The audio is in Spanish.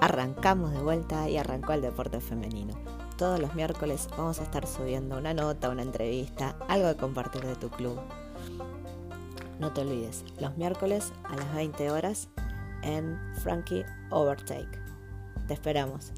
arrancamos de vuelta y arrancó el deporte femenino. Todos los miércoles vamos a estar subiendo una nota, una entrevista, algo de compartir de tu club. No te olvides, los miércoles a las 20 horas en Frankie Overtake. Te esperamos.